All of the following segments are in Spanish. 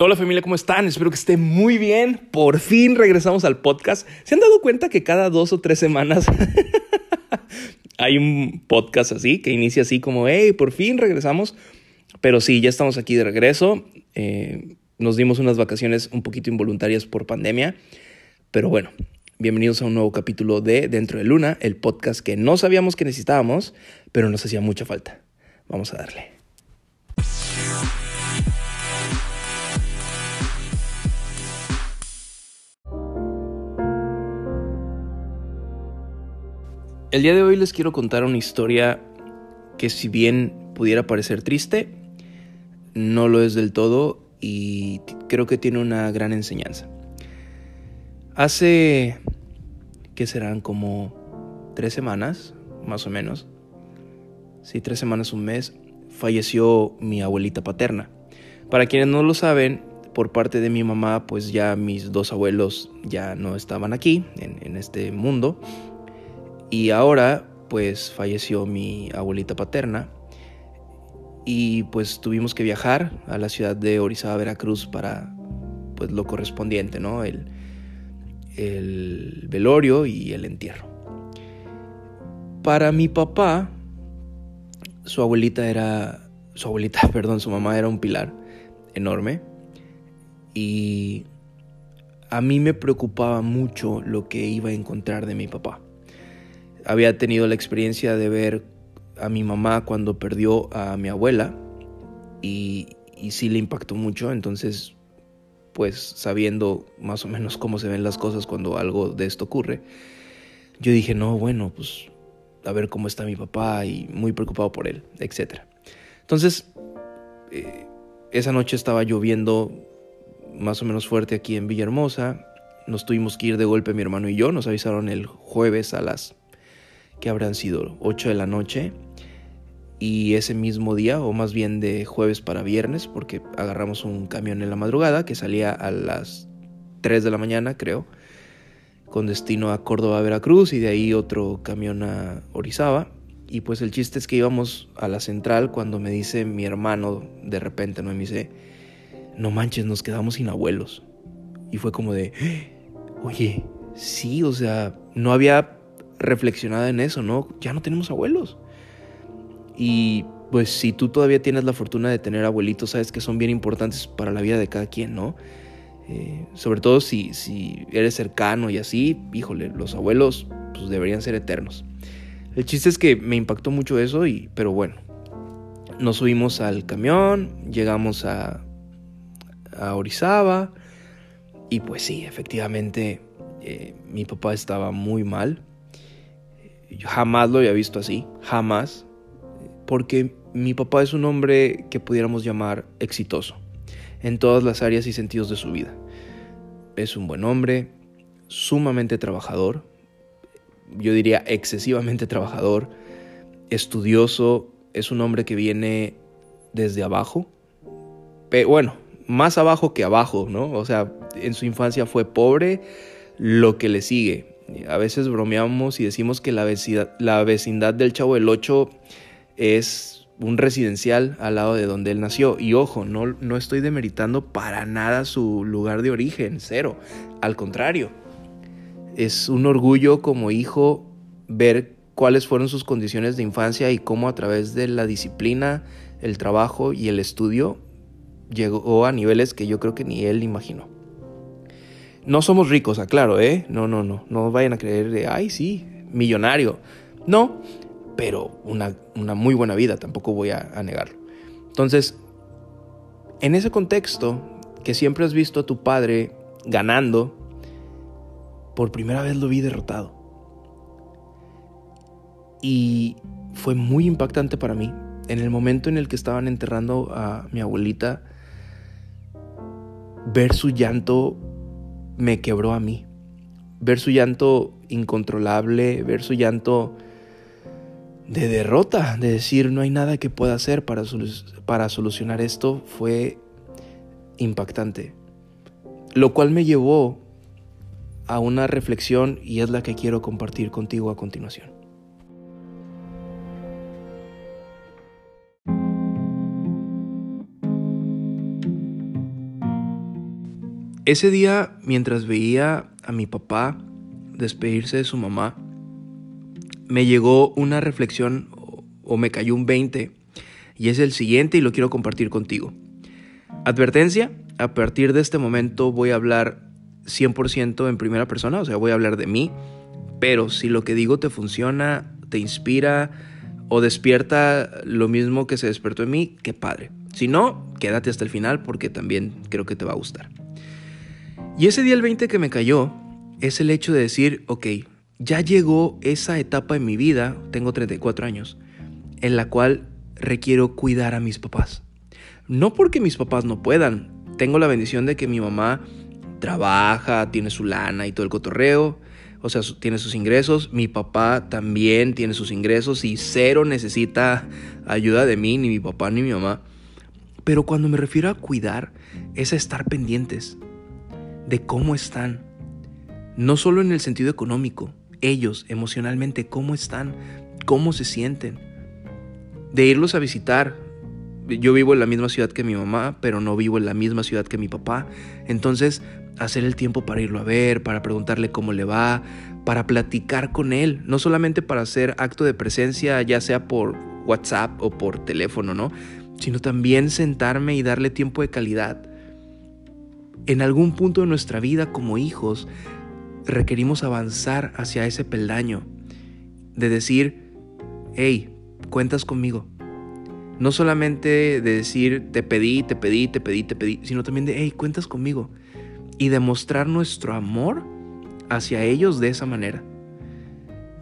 Hola familia, ¿cómo están? Espero que estén muy bien. Por fin regresamos al podcast. ¿Se han dado cuenta que cada dos o tres semanas hay un podcast así, que inicia así como, hey, por fin regresamos? Pero sí, ya estamos aquí de regreso. Eh, nos dimos unas vacaciones un poquito involuntarias por pandemia. Pero bueno, bienvenidos a un nuevo capítulo de Dentro de Luna, el podcast que no sabíamos que necesitábamos, pero nos hacía mucha falta. Vamos a darle. El día de hoy les quiero contar una historia que si bien pudiera parecer triste, no lo es del todo y creo que tiene una gran enseñanza. Hace, ¿qué serán? Como tres semanas, más o menos. Sí, tres semanas, un mes, falleció mi abuelita paterna. Para quienes no lo saben, por parte de mi mamá, pues ya mis dos abuelos ya no estaban aquí, en este mundo. Y ahora, pues falleció mi abuelita paterna y pues tuvimos que viajar a la ciudad de Orizaba, Veracruz para pues lo correspondiente, ¿no? El, el velorio y el entierro. Para mi papá, su abuelita era, su abuelita, perdón, su mamá era un pilar enorme y a mí me preocupaba mucho lo que iba a encontrar de mi papá había tenido la experiencia de ver a mi mamá cuando perdió a mi abuela y, sí le impactó mucho, entonces pues sabiendo más o menos cómo se ven las cosas cuando algo de esto ocurre, yo dije, no, bueno, pues a ver cómo está mi papá y muy preocupado por él, etc. Entonces, eh, esa noche estaba lloviendo más o menos fuerte aquí en Villahermosa, nos tuvimos que ir de golpe mi hermano y yo, nos avisaron el jueves a las que habrán sido 8 de la noche y ese mismo día, o más bien de jueves para viernes, porque agarramos un camión en la madrugada que salía a las 3 de la mañana, creo, con destino a Córdoba, Veracruz, y de ahí otro camión a Orizaba. Y pues el chiste es que íbamos a la central cuando me dice mi hermano, de repente, ¿no? me dice, no manches, nos quedamos sin abuelos. Y fue como de, oye, sí, o sea, no había reflexionada en eso, ¿no? Ya no tenemos abuelos. Y pues si tú todavía tienes la fortuna de tener abuelitos, sabes que son bien importantes para la vida de cada quien, ¿no? Eh, sobre todo si, si eres cercano y así, híjole, los abuelos pues deberían ser eternos. El chiste es que me impactó mucho eso, y, pero bueno, nos subimos al camión, llegamos a, a Orizaba y pues sí, efectivamente eh, mi papá estaba muy mal. Jamás lo había visto así, jamás, porque mi papá es un hombre que pudiéramos llamar exitoso en todas las áreas y sentidos de su vida. Es un buen hombre, sumamente trabajador, yo diría excesivamente trabajador, estudioso, es un hombre que viene desde abajo, pero bueno, más abajo que abajo, ¿no? O sea, en su infancia fue pobre, lo que le sigue, a veces bromeamos y decimos que la vecindad, la vecindad del Chavo del Ocho es un residencial al lado de donde él nació. Y ojo, no, no estoy demeritando para nada su lugar de origen, cero. Al contrario, es un orgullo como hijo ver cuáles fueron sus condiciones de infancia y cómo a través de la disciplina, el trabajo y el estudio llegó a niveles que yo creo que ni él imaginó. No somos ricos, aclaro, ¿eh? No, no, no. No vayan a creer de, ay, sí, millonario. No, pero una, una muy buena vida, tampoco voy a, a negarlo. Entonces, en ese contexto, que siempre has visto a tu padre ganando, por primera vez lo vi derrotado. Y fue muy impactante para mí. En el momento en el que estaban enterrando a mi abuelita, ver su llanto me quebró a mí. Ver su llanto incontrolable, ver su llanto de derrota, de decir no hay nada que pueda hacer para, para solucionar esto, fue impactante. Lo cual me llevó a una reflexión y es la que quiero compartir contigo a continuación. Ese día, mientras veía a mi papá despedirse de su mamá, me llegó una reflexión o me cayó un 20 y es el siguiente y lo quiero compartir contigo. Advertencia, a partir de este momento voy a hablar 100% en primera persona, o sea, voy a hablar de mí, pero si lo que digo te funciona, te inspira o despierta lo mismo que se despertó en mí, qué padre. Si no, quédate hasta el final porque también creo que te va a gustar. Y ese día el 20 que me cayó es el hecho de decir, ok, ya llegó esa etapa en mi vida, tengo 34 años, en la cual requiero cuidar a mis papás. No porque mis papás no puedan, tengo la bendición de que mi mamá trabaja, tiene su lana y todo el cotorreo, o sea, tiene sus ingresos, mi papá también tiene sus ingresos y cero necesita ayuda de mí, ni mi papá ni mi mamá. Pero cuando me refiero a cuidar, es a estar pendientes de cómo están. No solo en el sentido económico, ellos emocionalmente, cómo están, cómo se sienten. De irlos a visitar. Yo vivo en la misma ciudad que mi mamá, pero no vivo en la misma ciudad que mi papá. Entonces, hacer el tiempo para irlo a ver, para preguntarle cómo le va, para platicar con él, no solamente para hacer acto de presencia, ya sea por WhatsApp o por teléfono, ¿no? Sino también sentarme y darle tiempo de calidad. En algún punto de nuestra vida como hijos requerimos avanzar hacia ese peldaño de decir, hey, cuentas conmigo. No solamente de decir, te pedí, te pedí, te pedí, te pedí, sino también de, hey, cuentas conmigo y demostrar nuestro amor hacia ellos de esa manera.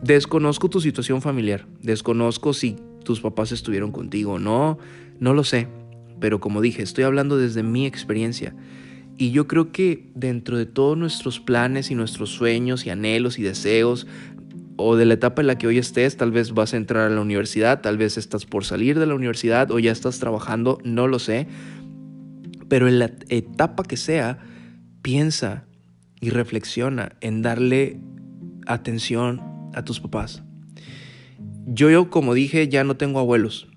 Desconozco tu situación familiar, desconozco si tus papás estuvieron contigo o no, no lo sé, pero como dije, estoy hablando desde mi experiencia. Y yo creo que dentro de todos nuestros planes y nuestros sueños y anhelos y deseos, o de la etapa en la que hoy estés, tal vez vas a entrar a la universidad, tal vez estás por salir de la universidad o ya estás trabajando, no lo sé, pero en la etapa que sea, piensa y reflexiona en darle atención a tus papás. Yo, yo, como dije, ya no tengo abuelos.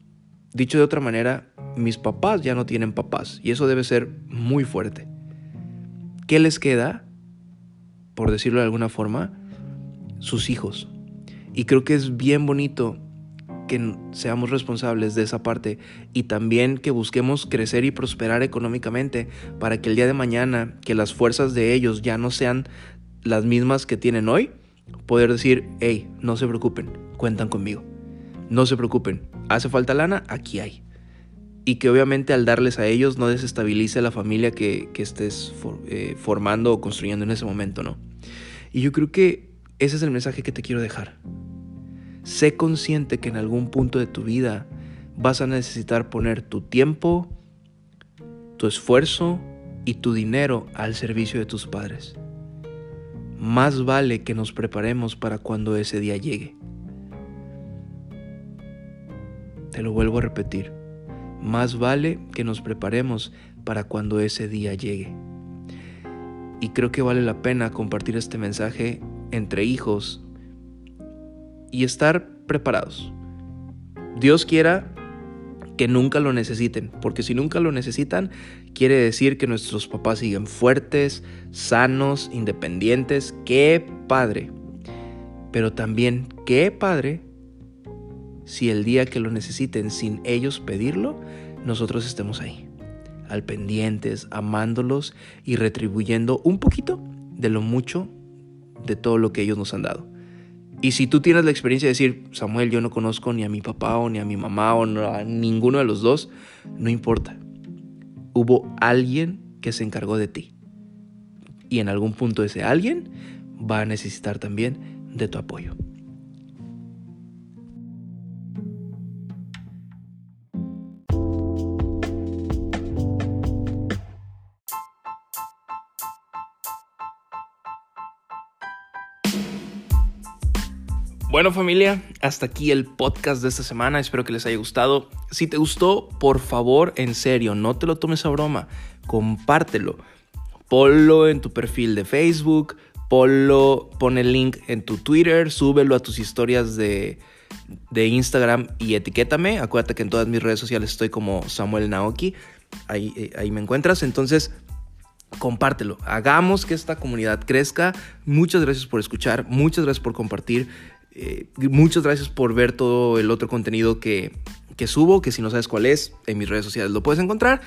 Dicho de otra manera, mis papás ya no tienen papás y eso debe ser muy fuerte. ¿Qué les queda? Por decirlo de alguna forma, sus hijos. Y creo que es bien bonito que seamos responsables de esa parte y también que busquemos crecer y prosperar económicamente para que el día de mañana, que las fuerzas de ellos ya no sean las mismas que tienen hoy, poder decir, hey, no se preocupen, cuentan conmigo. No se preocupen, hace falta lana, aquí hay. Y que obviamente al darles a ellos no desestabilice la familia que, estés eh, formando o construyendo en ese momento, ¿no? Y yo creo que ese es el mensaje que te quiero dejar. Sé consciente que en algún punto de tu vida vas a necesitar poner tu tiempo, tu esfuerzo y tu dinero al servicio de tus padres. Más vale que nos preparemos para cuando ese día llegue. Te lo vuelvo a repetir. Más vale que nos preparemos para cuando ese día llegue. Y creo que vale la pena compartir este mensaje entre hijos y estar preparados. Dios quiera que nunca lo necesiten, porque si nunca lo necesitan, quiere decir que nuestros papás siguen fuertes, sanos, independientes. ¡Qué padre! Pero también, qué padre si el día que lo necesiten sin ellos pedirlo, nosotros estemos ahí, al pendientes, amándolos y retribuyendo un poquito de lo mucho de todo lo que ellos nos han dado. Y si tú tienes la experiencia de decir, Samuel, yo no conozco ni a mi papá o ni a mi mamá o a ninguno de los dos, no importa. Hubo alguien que se encargó de ti. Y en algún punto ese alguien va a necesitar también de tu apoyo. Bueno familia, hasta aquí el podcast de esta semana, espero que les haya gustado. Si te gustó, por favor, en serio, no te lo tomes a broma, compártelo. Ponlo en tu perfil de Facebook, ponlo, pon el link en tu Twitter, súbelo a tus historias de, de Instagram y etiquétame. Acuérdate que en todas mis redes sociales estoy como Samuel Naoki, ahí, eh, ahí me encuentras. Entonces, compártelo. Hagamos que esta comunidad crezca. Muchas gracias por escuchar, muchas gracias por compartir, eh, muchas gracias por ver todo el otro contenido que, que subo, que si no sabes cuál es, en mis redes sociales lo puedes encontrar.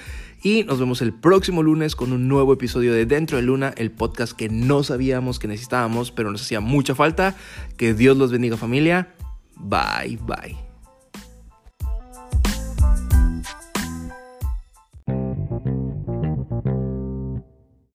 Y nos vemos el próximo lunes con un nuevo episodio de Dentro de Luna, el podcast que no sabíamos que necesitábamos, pero nos hacía mucha falta. Que Dios los bendiga familia. Bye, bye.